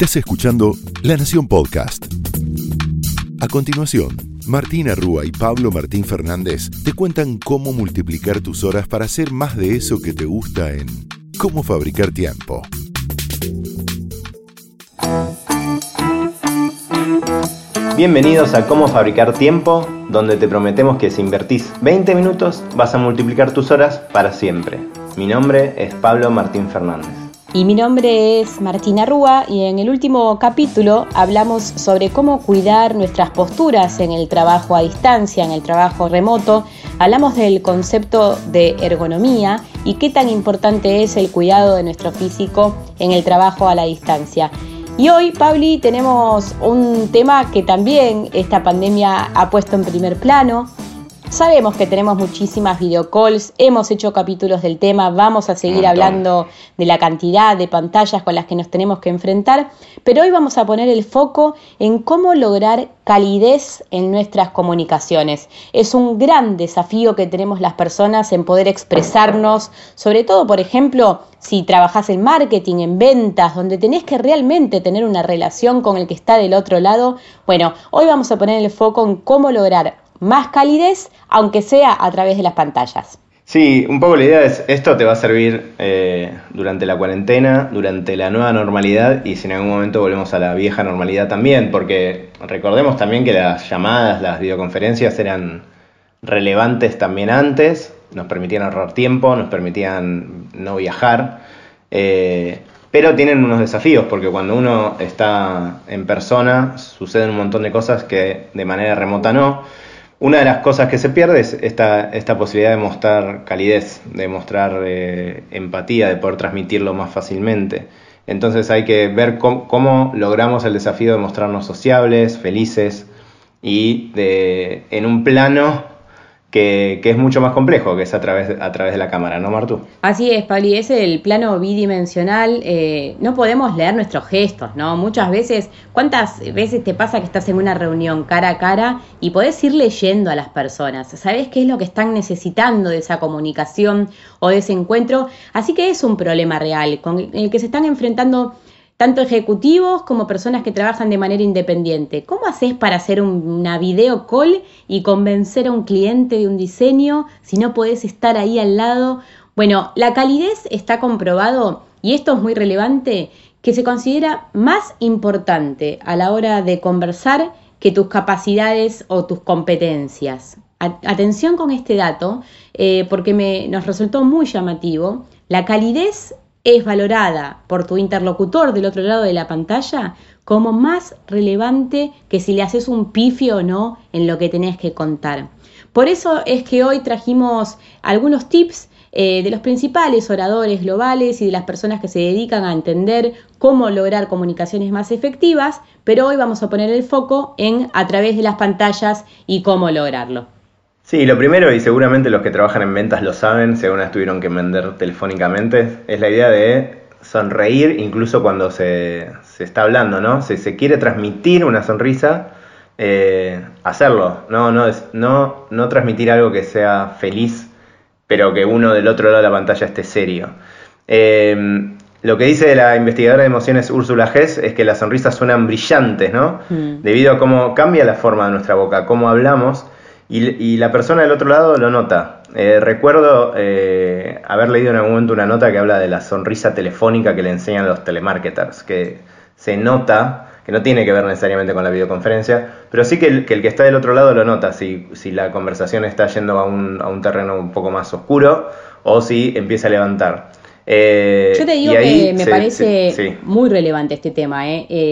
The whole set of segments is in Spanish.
Estás escuchando La Nación Podcast. A continuación, Martina Rúa y Pablo Martín Fernández te cuentan cómo multiplicar tus horas para hacer más de eso que te gusta en Cómo fabricar tiempo. Bienvenidos a Cómo Fabricar Tiempo, donde te prometemos que si invertís 20 minutos vas a multiplicar tus horas para siempre. Mi nombre es Pablo Martín Fernández. Y mi nombre es Martina Rúa y en el último capítulo hablamos sobre cómo cuidar nuestras posturas en el trabajo a distancia, en el trabajo remoto. Hablamos del concepto de ergonomía y qué tan importante es el cuidado de nuestro físico en el trabajo a la distancia. Y hoy, Pabli, tenemos un tema que también esta pandemia ha puesto en primer plano, Sabemos que tenemos muchísimas videocalls, hemos hecho capítulos del tema, vamos a seguir hablando de la cantidad de pantallas con las que nos tenemos que enfrentar, pero hoy vamos a poner el foco en cómo lograr calidez en nuestras comunicaciones. Es un gran desafío que tenemos las personas en poder expresarnos, sobre todo, por ejemplo, si trabajas en marketing, en ventas, donde tenés que realmente tener una relación con el que está del otro lado. Bueno, hoy vamos a poner el foco en cómo lograr más calidez, aunque sea a través de las pantallas. Sí, un poco la idea es, esto te va a servir eh, durante la cuarentena, durante la nueva normalidad y si en algún momento volvemos a la vieja normalidad también, porque recordemos también que las llamadas, las videoconferencias eran relevantes también antes, nos permitían ahorrar tiempo, nos permitían no viajar, eh, pero tienen unos desafíos, porque cuando uno está en persona suceden un montón de cosas que de manera remota no. Una de las cosas que se pierde es esta, esta posibilidad de mostrar calidez, de mostrar eh, empatía, de poder transmitirlo más fácilmente. Entonces hay que ver cómo, logramos el desafío de mostrarnos sociables, felices y de, en un plano que, es mucho más complejo, que es a través, a través de la cámara, ¿no, Martu? Así es, Pablo, es el plano bidimensional. Eh, no podemos leer nuestros gestos, ¿no? Muchas veces, ¿cuántas veces te pasa que estás en una reunión cara a cara y podés ir leyendo a las personas? ¿Sabés qué es lo que están necesitando de esa comunicación o de ese encuentro? Así que es un problema real con el que se están enfrentando tanto ejecutivos como personas que trabajan de manera independiente. ¿Cómo haces para hacer una video call y convencer a un cliente de un diseño si no podés estar ahí al lado? Bueno, la calidez está comprobado, y esto es muy relevante, que se considera más importante a la hora de conversar que tus capacidades o tus competencias. Atención con este dato, eh, porque me, nos resultó muy llamativo. La calidez es valorada por tu interlocutor del otro lado de la pantalla como más relevante que si le haces un pifio o no en lo que tenés que contar. Por eso es que hoy trajimos algunos tips eh, de los principales oradores globales y de las personas que se dedican a entender cómo lograr comunicaciones más efectivas, pero hoy vamos a poner el foco en a través de las pantallas y cómo lograrlo. Sí, lo primero, y seguramente los que trabajan en ventas lo saben, si alguna tuvieron que vender telefónicamente, es la idea de sonreír incluso cuando se, está hablando, ¿no? Si se quiere transmitir una sonrisa, eh, hacerlo, no, no, no, no transmitir algo que sea feliz, pero que uno del otro lado de la pantalla esté serio. Em, lo que dice la investigadora de emociones Úrsula Hess es que las sonrisas suenan brillantes, ¿no? Mm. Debido a cómo cambia la forma de nuestra boca, cómo hablamos y, la persona del otro lado lo nota. Eh, recuerdo eh, haber leído en algún momento una nota que habla de la sonrisa telefónica que le enseñan los telemarketers, que se nota, que no tiene que ver necesariamente con la videoconferencia, pero sí que el que, está del otro lado lo nota, si, si la conversación está yendo a un, a un, terreno un poco más oscuro o si empieza a levantar. Eh, Yo te digo que me parece muy relevante este tema.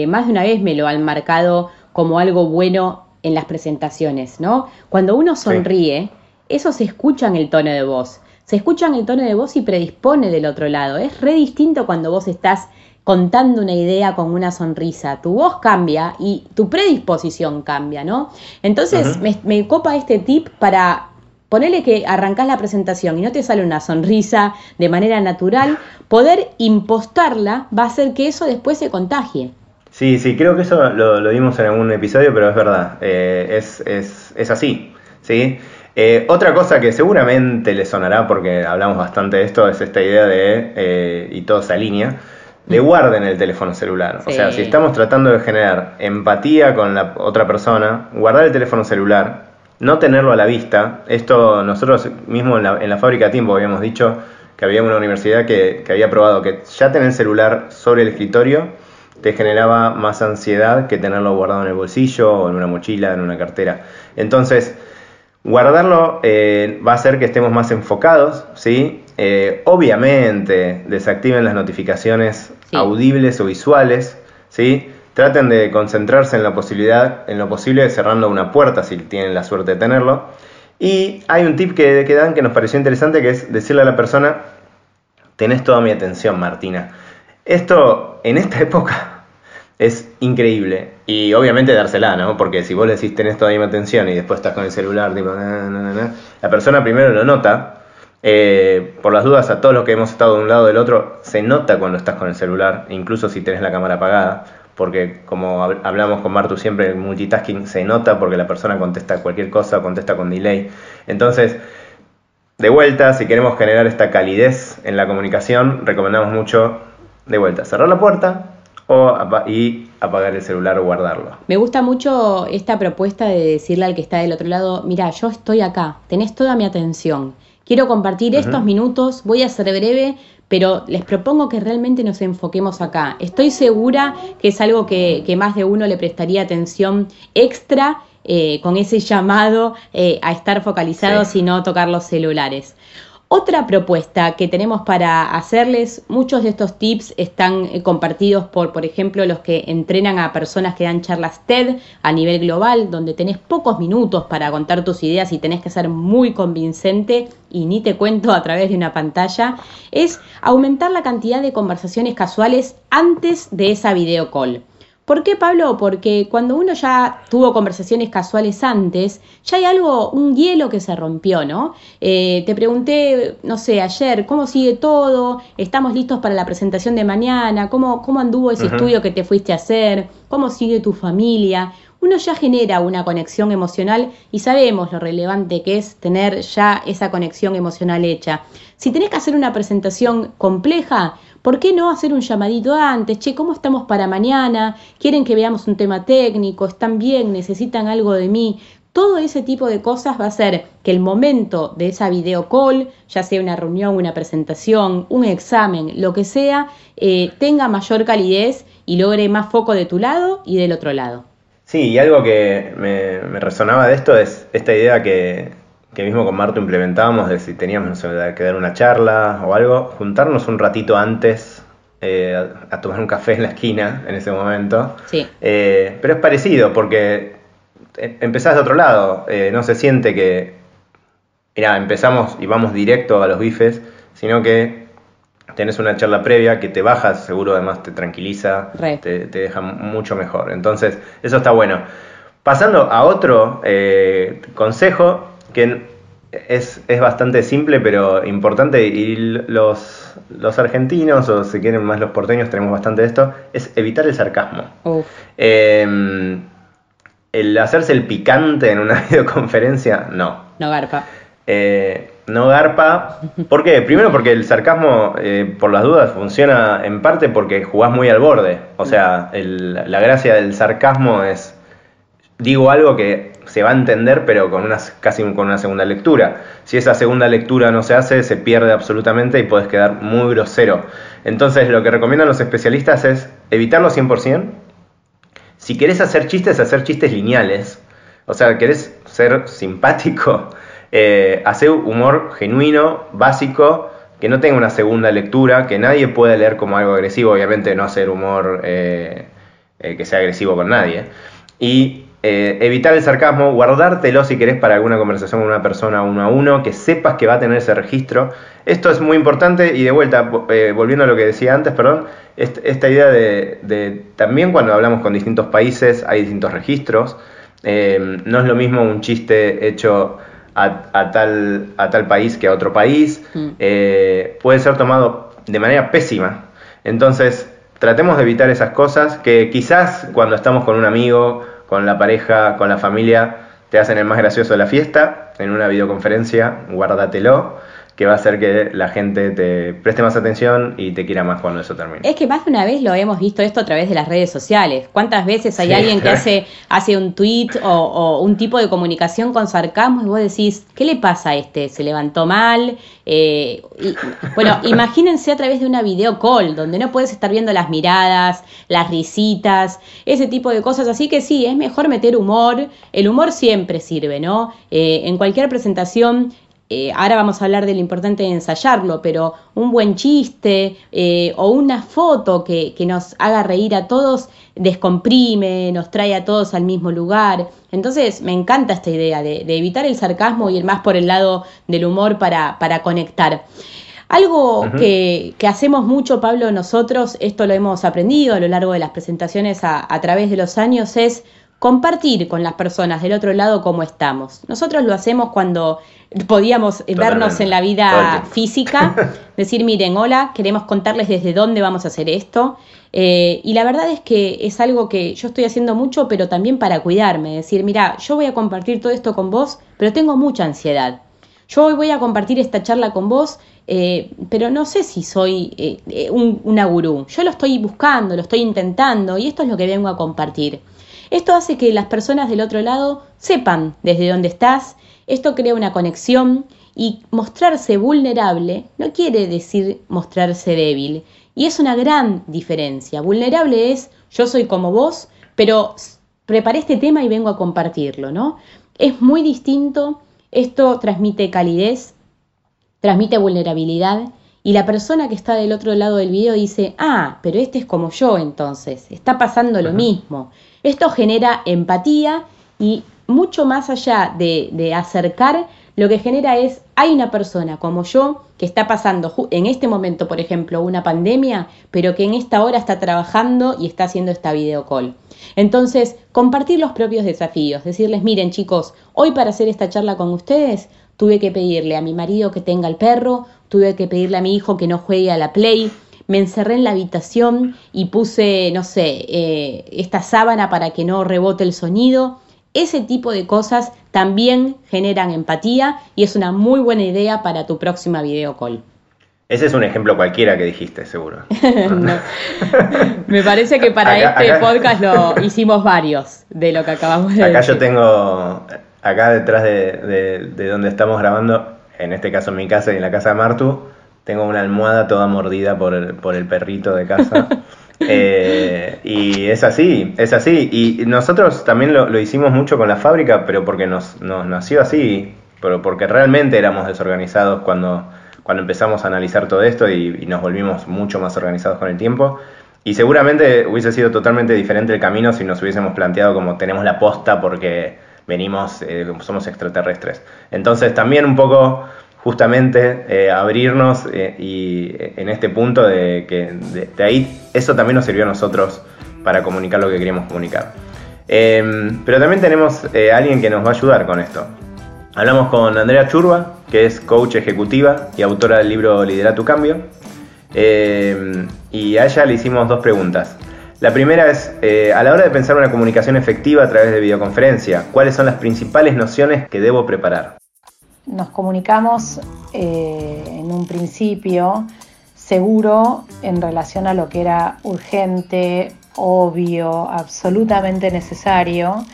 más de una vez me lo han marcado como algo bueno en las presentaciones, ¿no? Cuando uno sonríe, eso se escucha en el tono de voz. Se escucha en el tono de voz y predispone del otro lado. Es re distinto cuando vos estás contando una idea con una sonrisa. Tu voz cambia y tu predisposición cambia, ¿no? Entonces, me, copa este tip para ponerle que arrancás la presentación y no te sale una sonrisa de manera natural, poder impostarla va a hacer que eso después se contagie. Sí, sí, creo que eso lo, vimos en algún episodio, pero es verdad, eh, es, es, es, así. ¿sí? Eh, otra cosa que seguramente le sonará, porque hablamos bastante de esto, es esta idea de, eh, y todo se alinea, le guarden el teléfono celular. O sea, si estamos tratando de generar empatía con la otra persona, guardar el teléfono celular, no tenerlo a la vista. Esto nosotros mismos en la, fábrica de tiempo habíamos dicho que había una universidad que, que había probado que ya tener el celular sobre el escritorio te generaba más ansiedad que tenerlo guardado en el bolsillo o en una mochila, en una cartera. Entonces, guardarlo eh, va a hacer que estemos más enfocados, ¿sí? Eh, obviamente, desactiven las notificaciones audibles o visuales, ¿sí? Traten de concentrarse en la posibilidad, en lo posible, cerrando una puerta si tienen la suerte de tenerlo. Y hay un tip que, que dan que nos pareció interesante, que es decirle a la persona, tenés toda mi atención, Martina. Esto, en esta época, es increíble. Y obviamente dársela, ¿no? Porque si vos le decís tenés toda atención y después estás con el celular, tipo, la persona primero lo nota. Eh, por las dudas, a todos los que hemos estado de un lado del otro, se nota cuando estás con el celular, incluso si tenés la cámara apagada porque como hablamos con Martu siempre, el multitasking se nota porque la persona contesta cualquier cosa, contesta con delay. Entonces, de vuelta, si queremos generar esta calidez en la comunicación, recomendamos mucho, de vuelta, cerrar la puerta o, y apagar el celular o guardarlo. Me gusta mucho esta propuesta de decirle al que está del otro lado, mira, yo estoy acá, tenés toda mi atención. Quiero compartir estos minutos, voy a ser breve, pero les propongo que realmente nos enfoquemos acá. Estoy segura que es algo que, más de uno le prestaría atención extra eh, con ese llamado eh, a estar focalizados y no tocar los celulares. Otra propuesta que tenemos para hacerles, muchos de estos tips están eh, compartidos por, por ejemplo, los que entrenan a personas que dan charlas TED a nivel global, donde tenés pocos minutos para contar tus ideas y tenés que ser muy convincente y ni te cuento a través de una pantalla, es aumentar la cantidad de conversaciones casuales antes de esa video call. ¿Por qué, Pablo? Porque cuando uno ya tuvo conversaciones casuales antes, ya hay algo, un hielo que se rompió, ¿no? Eh, te pregunté, no sé, ayer, ¿cómo sigue todo? ¿Estamos listos para la presentación de mañana? ¿Cómo, cómo anduvo ese estudio que te fuiste a hacer? ¿Cómo sigue tu familia? Uno ya genera una conexión emocional y sabemos lo relevante que es tener ya esa conexión emocional hecha. Si tenés que hacer una presentación compleja, ¿Por qué no hacer un llamadito antes? Che, ¿cómo estamos para mañana? ¿Quieren que veamos un tema técnico? ¿Están bien? ¿Necesitan algo de mí? Todo ese tipo de cosas va a hacer que el momento de esa video call, ya sea una reunión, una presentación, un examen, lo que sea, eh, tenga mayor calidez y logre más foco de tu lado y del otro lado. Sí, y algo que me resonaba de esto es esta idea que, que mismo con Marto implementábamos de si teníamos que dar una charla o algo, juntarnos un ratito antes eh, a, tomar un café en la esquina en ese momento. Sí. Eh, pero es parecido porque eh, empezás de otro lado, no se siente que, mira, empezamos y vamos directo a los bifes, sino que tenés una charla previa que te bajas, seguro además te tranquiliza, te, te, deja mucho mejor. Entonces, eso está bueno. Pasando a otro consejo, que es, bastante simple pero importante y los, los argentinos o si quieren más los porteños tenemos bastante de esto, es evitar el sarcasmo. Em, el hacerse el picante en una videoconferencia, no. No garpa. Eh, no garpa. ¿Por qué? Primero porque el sarcasmo, eh, por las dudas, funciona en parte porque jugás muy al borde. O sea, la gracia del sarcasmo es, digo algo que se va a entender, pero con una, casi con una segunda lectura. Si esa segunda lectura no se hace, se pierde absolutamente y puedes quedar muy grosero. Entonces, lo que recomiendan los especialistas es evitarlo 100%. Si querés hacer chistes, hacer chistes lineales. O sea, querés ser simpático, eh, hacer humor genuino, básico, que no tenga una segunda lectura, que nadie pueda leer como algo agresivo, obviamente no hacer humor eh, eh, que sea agresivo con nadie. Y eh, evitar el sarcasmo, guardártelo si querés para alguna conversación con una persona uno a uno, que sepas que va a tener ese registro. Esto es muy importante y de vuelta, eh, volviendo a lo que decía antes, perdón, esta idea de, también cuando hablamos con distintos países hay distintos registros. Eh, no es lo mismo un chiste hecho a, tal, a tal país que a otro país. Mm. puede ser tomado de manera pésima. Entonces, tratemos de evitar esas cosas que quizás cuando estamos con un amigo con la pareja, con la familia, te hacen el más gracioso de la fiesta, en una videoconferencia, guárdatelo. Que va a hacer que la gente te preste más atención y te quiera más cuando eso termine. Es que más de una vez lo hemos visto esto a través de las redes sociales. ¿Cuántas veces hay alguien que hace, hace un tweet o, un tipo de comunicación con sarcasmo y vos decís, ¿qué le pasa a este? ¿Se levantó mal? Eh, bueno, imagínense a través de una video call donde no puedes estar viendo las miradas, las risitas, ese tipo de cosas. Así que sí, es mejor meter humor. El humor siempre sirve, ¿no? Eh, en cualquier presentación eh, ahora vamos a hablar de lo importante de ensayarlo, pero un buen chiste eh, o una foto que, nos haga reír a todos descomprime, nos trae a todos al mismo lugar. Entonces me encanta esta idea de, evitar el sarcasmo y ir más por el lado del humor para, para conectar. Algo que, hacemos mucho, Pablo, nosotros, esto lo hemos aprendido a lo largo de las presentaciones a, a través de los años, es compartir con las personas del otro lado cómo estamos. Nosotros lo hacemos cuando podíamos vernos en la vida física, decir, miren, hola, queremos contarles desde dónde vamos a hacer esto. Eh, y la verdad es que es algo que yo estoy haciendo mucho, pero también para cuidarme, decir, mira, yo voy a compartir todo esto con vos, pero tengo mucha ansiedad. Yo hoy voy a compartir esta charla con vos, eh, pero no sé si soy eh, un, una gurú. Yo lo estoy buscando, lo estoy intentando y esto es lo que vengo a compartir. Esto hace que las personas del otro lado sepan desde dónde estás, esto crea una conexión y mostrarse vulnerable no quiere decir mostrarse débil. Y es una gran diferencia. Vulnerable es yo soy como vos, pero preparé este tema y vengo a compartirlo, ¿no? Es muy distinto, esto transmite calidez, transmite vulnerabilidad y la persona que está del otro lado del video dice, ah, pero este es como yo entonces, está pasando lo mismo. Esto genera empatía y mucho más allá de, acercar, lo que genera es, hay una persona como yo que está pasando en este momento, por ejemplo, una pandemia, pero que en esta hora está trabajando y está haciendo esta video call. Entonces, compartir los propios desafíos, decirles, miren chicos, hoy para hacer esta charla con ustedes, tuve que pedirle a mi marido que tenga el perro, tuve que pedirle a mi hijo que no juegue a la play, me encerré en la habitación y puse, no sé, eh, esta sábana para que no rebote el sonido. Ese tipo de cosas también generan empatía y es una muy buena idea para tu próxima video call. Ese es un ejemplo cualquiera que dijiste, seguro. Me parece que para este podcast lo hicimos varios de lo que acabamos de decir. Acá yo tengo, acá detrás de, de donde estamos grabando, en este caso en mi casa y en la casa de Martu, tengo una almohada toda mordida por el, por el perrito de casa. Eh, y es así, es así. Y nosotros también lo, hicimos mucho con la fábrica, pero porque nos, nos, nació así, pero porque realmente éramos desorganizados cuando, cuando empezamos a analizar todo esto y, nos volvimos mucho más organizados con el tiempo. Y seguramente hubiese sido totalmente diferente el camino si nos hubiésemos planteado como tenemos la posta porque venimos, eh, somos extraterrestres. Entonces también un poco justamente eh, abrirnos eh, y eh, en este punto de que de, ahí eso también nos sirvió a nosotros para comunicar lo que queríamos comunicar. Em, pero también tenemos a alguien que nos va a ayudar con esto. Hablamos con Andrea Churba, que es coach ejecutiva y autora del libro Lidera tu cambio. Em, y a ella le hicimos dos preguntas. La primera es, a la hora de pensar una comunicación efectiva a través de videoconferencia, ¿cuáles son las principales nociones que debo preparar? Nos comunicamos eh, en un principio seguro en relación a lo que era urgente, obvio, absolutamente necesario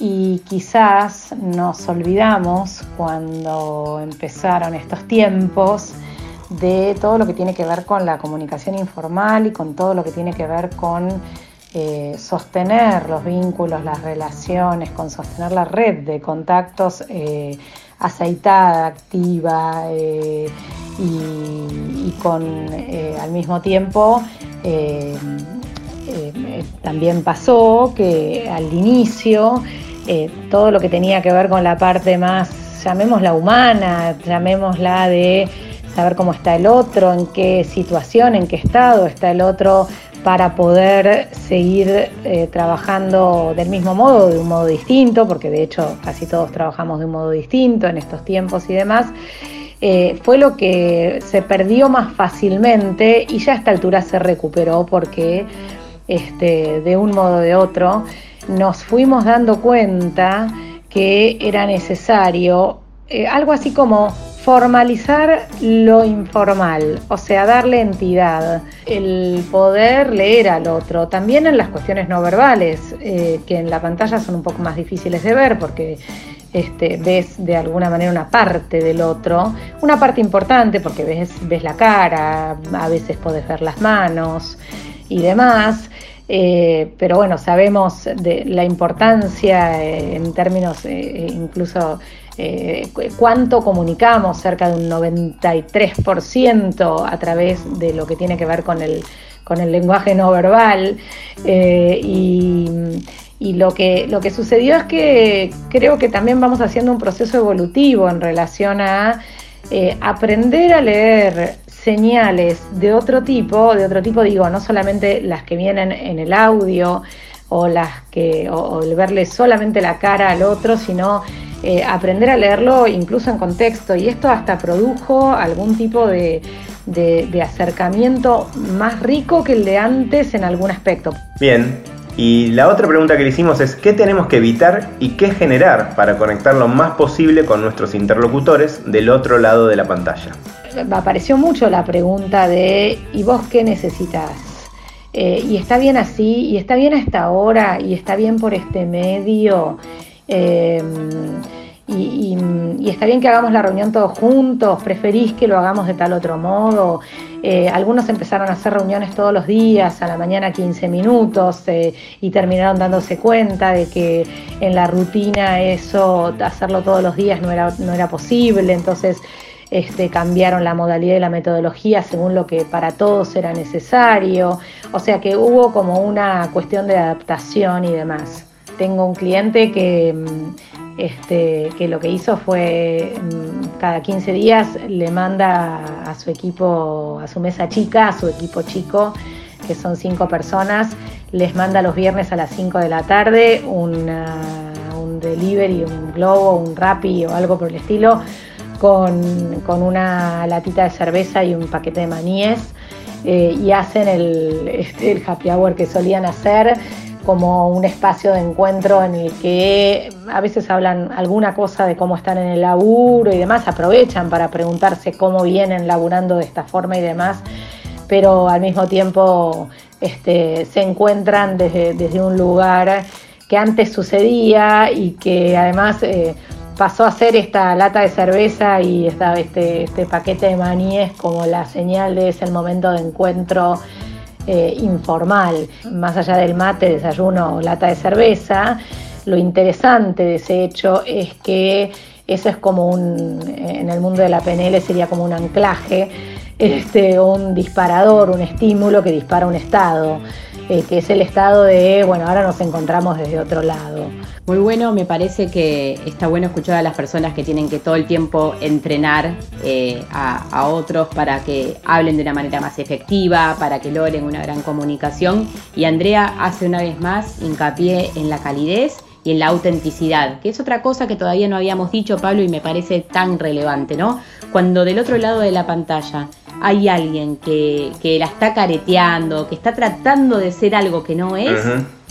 y quizás nos olvidamos cuando empezaron estos tiempos de todo lo que tiene que ver con la comunicación informal y con todo lo que tiene que ver con eh, sostener los vínculos, las relaciones, con sostener la red de contactos eh, aceitada, activa eh, y, con eh, al mismo tiempo eh, también pasó que al inicio todo lo que tenía que ver con la parte más, llamémosla humana, llamémosla de saber cómo está el otro, en qué situación, en qué estado está el otro, para poder seguir eh, trabajando del mismo modo, de un modo distinto, porque de hecho casi todos trabajamos de un modo distinto en estos tiempos y demás, eh, fue lo que se perdió más fácilmente y ya a esta altura se recuperó porque este, de un modo o de otro nos fuimos dando cuenta que era necesario eh, algo así como formalizar lo informal, o sea, darle entidad, el poder leer al otro, también en las cuestiones no verbales, eh, que en la pantalla son un poco más difíciles de ver porque este, ves de alguna manera una parte del otro, una parte importante porque ves, ves la cara, a veces podés ver las manos y demás. Eh, pero bueno, sabemos de la importancia eh, en términos incluso eh, cuánto comunicamos, cerca de un 93% a través de lo que tiene que ver con el, con el lenguaje no verbal. Eh, y, lo, que, lo que sucedió es que creo que también vamos haciendo un proceso evolutivo en relación a eh, aprender a leer señales de otro tipo, de otro tipo digo, no solamente las que vienen en el audio o las que, o el verle solamente la cara al otro, sino eh, aprender a leerlo incluso en contexto y esto hasta produjo algún tipo de, acercamiento más rico que el de antes en algún aspecto. Bien, y la otra pregunta que le hicimos es ¿qué tenemos que evitar y qué generar para conectar lo más posible con nuestros interlocutores del otro lado de la pantalla? Apareció mucho la pregunta de ¿y vos qué necesitas? Eh, y está bien así, y está bien a esta hora, y está bien por este medio. Eh, y, está bien que hagamos la reunión todos juntos, preferís que lo hagamos de tal otro modo. Eh, algunos empezaron a hacer reuniones todos los días, a la mañana 15 minutos, eh, y terminaron dándose cuenta de que en la rutina eso, hacerlo todos los días no era, no era posible, entonces este, cambiaron la modalidad y la metodología según lo que para todos era necesario, o sea que hubo como una cuestión de adaptación y demás. Tengo un cliente que, mm, este, que lo que hizo fue mm, cada 15 días le manda a su equipo, a su mesa chica, a su equipo chico, que son cinco personas, les manda los viernes a las 5 de la tarde un delivery, un globo, un rappi o algo por el estilo, con, una latita de cerveza y un paquete de maníes. Eh, y hacen el, este, el happy hour que solían hacer como un espacio de encuentro en el que a veces hablan alguna cosa de cómo están en el laburo y demás, aprovechan para preguntarse cómo vienen laburando de esta forma y demás, pero al mismo tiempo este, se encuentran desde, un lugar que antes sucedía y que además eh, pasó a ser esta lata de cerveza y este, este paquete de maníes como la señal de ese momento de encuentro eh, informal, más allá del mate, desayuno o lata de cerveza. Lo interesante de ese hecho es que eso es como un, en el mundo de la PNL sería como un anclaje, este, un disparador, un estímulo que dispara un estado. Eh, que es el estado de, bueno, ahora nos encontramos desde otro lado. Muy bueno, me parece que está bueno escuchar a las personas que tienen que todo el tiempo entrenar eh, a, otros para que hablen de una manera más efectiva, para que logren una gran comunicación. Y Andrea hace una vez más hincapié en la calidez y en la autenticidad, que es otra cosa que todavía no habíamos dicho, Pablo, y me parece tan relevante, ¿no? Cuando del otro lado de la pantalla hay alguien que, la está careteando, que está tratando de ser algo que no es,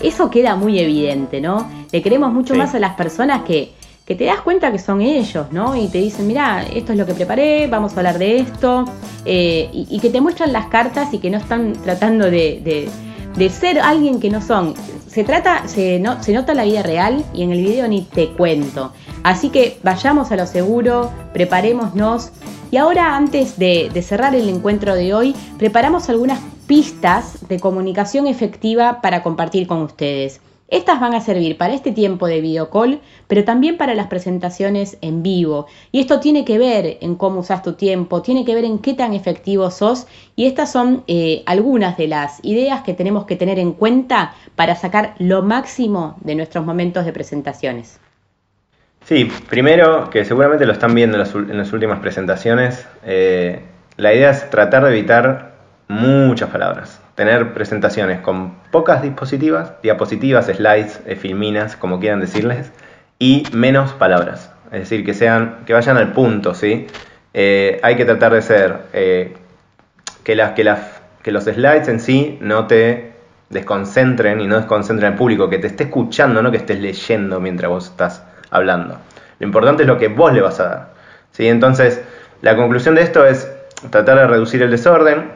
eso queda muy evidente, ¿no? Le queremos mucho más a las personas que, que te das cuenta que son ellos, ¿no? Y te dicen, mira, esto es lo que preparé, vamos a hablar de esto, eh, y, que te muestran las cartas y que no están tratando de, de, ser alguien que no son. Se trata, se, no, se nota la vida real y en el video ni te cuento. Así que vayamos a lo seguro, preparémonos y ahora, antes de, cerrar el encuentro de hoy, preparamos algunas pistas de comunicación efectiva para compartir con ustedes. Estas van a servir para este tiempo de video call, pero también para las presentaciones en vivo. Y esto tiene que ver en cómo usas tu tiempo, tiene que ver en qué tan efectivo sos. Y estas son eh, algunas de las ideas que tenemos que tener en cuenta para sacar lo máximo de nuestros momentos de presentaciones. Sí, primero, que seguramente lo están viendo en las, últimas presentaciones, eh, la idea es tratar de evitar muchas palabras. Tener presentaciones con pocas dispositivas, diapositivas, slides, eh, filminas, como quieran decirles, y menos palabras. Es decir, que sean, que vayan al punto, ¿sí? Eh, hay que tratar de ser que, las, que, las, que los slides en sí no te desconcentren y no desconcentren al público, que te esté escuchando, no que estés leyendo mientras vos estás hablando. Lo importante es lo que vos le vas a dar. ¿sí? Entonces, La conclusión de esto es tratar de reducir el desorden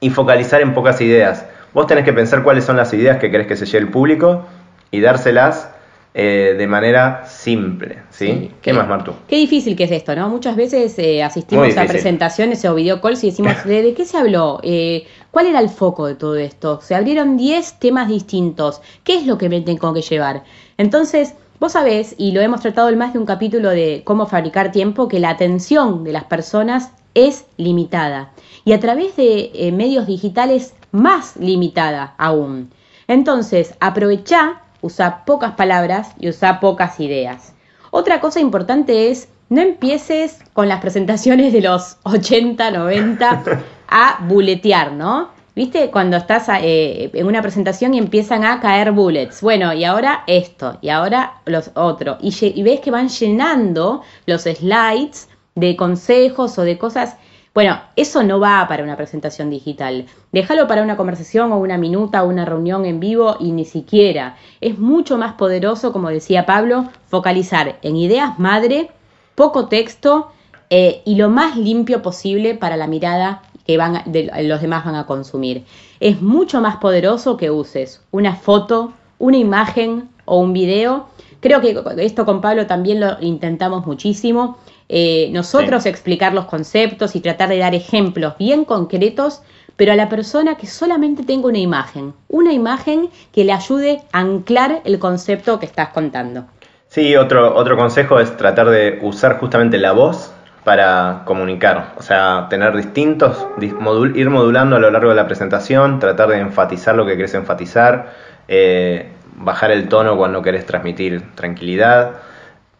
y focalizar en pocas ideas. Vos tenés que pensar cuáles son las ideas que querés que se lleve el público y dárselas eh, de manera simple, ¿sí? ¿Qué, más, Martu? Qué difícil que es esto, ¿no? Muchas veces eh, asistimos a presentaciones o video calls y decimos, ¿de, qué se habló? Eh, ¿Cuál era el foco de todo esto? Se abrieron 10 temas distintos. ¿Qué es lo que me tengo que llevar? Entonces, vos sabés, y lo hemos tratado en más de un capítulo de cómo fabricar tiempo, que la atención de las personas es limitada. Y a través de medios digitales, más limitada aún. Entonces, aprovecha usa pocas palabras y usa pocas ideas. Otra cosa importante es no empieces con las presentaciones de los 80, 90 a buletear, ¿no? ¿Viste? Cuando estás eh, en una presentación y empiezan a caer bullets. Bueno, y ahora esto, y ahora los otros. Y, ves que van llenando los slides de consejos o de cosas bueno, eso no va para una presentación digital. Déjalo para una conversación o una minuta o una reunión en vivo y ni siquiera. Es mucho más poderoso, como decía Pablo, focalizar en ideas madre, poco texto eh, y lo más limpio posible para la mirada que van los demás van a consumir. Es mucho más poderoso que uses una foto, una imagen o un video. Creo que esto con Pablo también lo intentamos muchísimo eh, nosotros explicar los conceptos y tratar de dar ejemplos bien concretos, pero a la persona que solamente tenga una imagen, una imagen que le ayude a anclar el concepto que estás contando. Sí, otro, otro consejo es tratar de usar justamente la voz para comunicar, o sea, tener distintos, ir modulando a lo largo de la presentación, tratar de enfatizar lo que querés enfatizar, eh, bajar el tono cuando querés transmitir tranquilidad.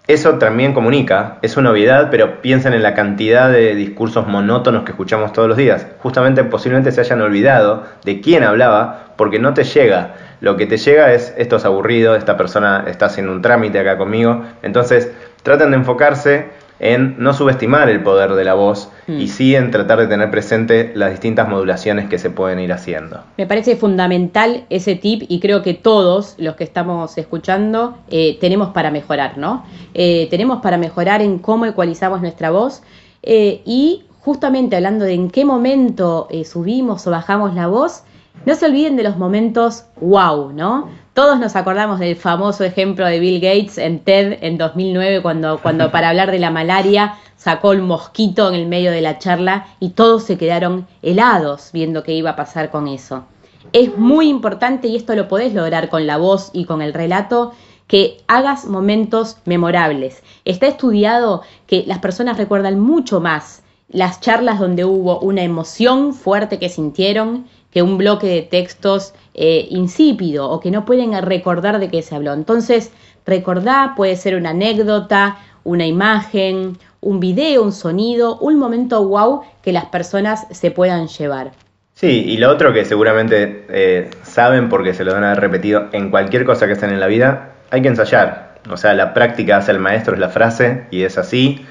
Eso también comunica, es una novedad, pero piensen en la cantidad de discursos monótonos que escuchamos todos los días. Justamente posiblemente se hayan olvidado de quién hablaba porque no te llega. Lo que te llega es esto es aburrido, esta persona está haciendo un trámite acá conmigo. Entonces, traten de enfocarse en no subestimar el poder de la voz y mm. sí en tratar de tener presente las distintas modulaciones que se pueden ir haciendo. Me parece fundamental ese tip y creo que todos los que estamos escuchando eh, tenemos para mejorar, ¿no? Eh, tenemos para mejorar en cómo ecualizamos nuestra voz eh, y justamente hablando de en qué momento subimos o bajamos la voz, no se olviden de los momentos wow, ¿no? Todos nos acordamos del famoso ejemplo de Bill Gates en TED en 2009 cuando, cuando para hablar de la malaria sacó el mosquito en el medio de la charla y todos se quedaron helados viendo qué iba a pasar con eso. Es muy importante y esto lo podés lograr con la voz y con el relato que hagas momentos memorables. Está estudiado que las personas recuerdan mucho más las charlas donde hubo una emoción fuerte que sintieron que un bloque de textos eh, insípido o que no pueden recordar de qué se habló. Entonces, recordar puede ser una anécdota, una imagen, un video, un sonido, un momento wow que las personas se puedan llevar. Sí, y lo otro que seguramente eh, saben porque se lo han repetido en cualquier cosa que estén en la vida, hay que ensayar. O sea, la práctica hace el maestro, es la frase, y es así.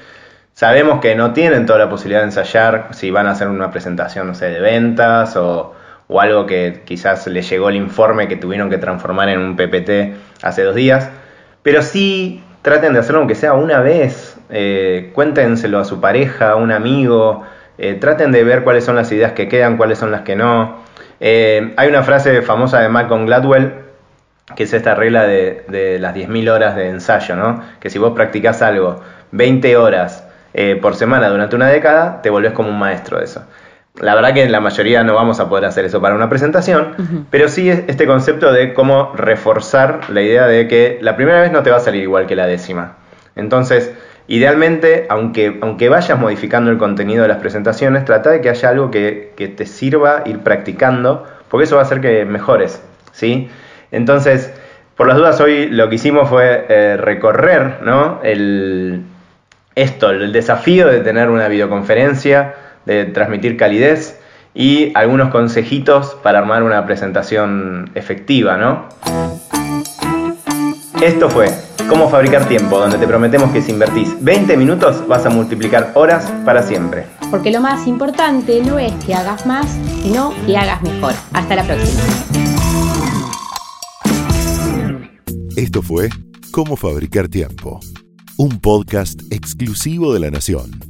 Sabemos que no tienen toda la posibilidad de ensayar si van a hacer una presentación, no sé, de ventas o, o algo que quizás les llegó el informe que tuvieron que transformar en un PPT hace dos días, pero sí traten de hacerlo aunque sea una vez, eh, cuéntenselo a su pareja, a un amigo, eh, traten de ver cuáles son las ideas que quedan, cuáles son las que no. Eh, hay una frase famosa de Malcolm Gladwell, que es esta regla de, de las 10.000 horas de ensayo, ¿no? que si vos practicás algo 20 horas por semana durante una década, te volvés como un maestro de eso. La verdad que en la mayoría no vamos a poder hacer eso para una presentación, pero sí este concepto de cómo reforzar la idea de que la primera vez no te va a salir igual que la décima. Entonces, idealmente, aunque, aunque vayas modificando el contenido de las presentaciones, trata de que haya algo que, te sirva ir practicando, porque eso va a hacer que mejores, ¿sí? Entonces, por las dudas, hoy lo que hicimos fue eh, recorrer, ¿no? El, esto, el desafío de tener una videoconferencia, de transmitir calidez y algunos consejitos para armar una presentación efectiva, ¿no? Esto fue Cómo fabricar tiempo, donde te prometemos que si invertís 20 minutos vas a multiplicar horas para siempre. Porque lo más importante no es que hagas más, sino que hagas mejor. Hasta la próxima. Esto fue Cómo fabricar tiempo, un podcast exclusivo de la Nación.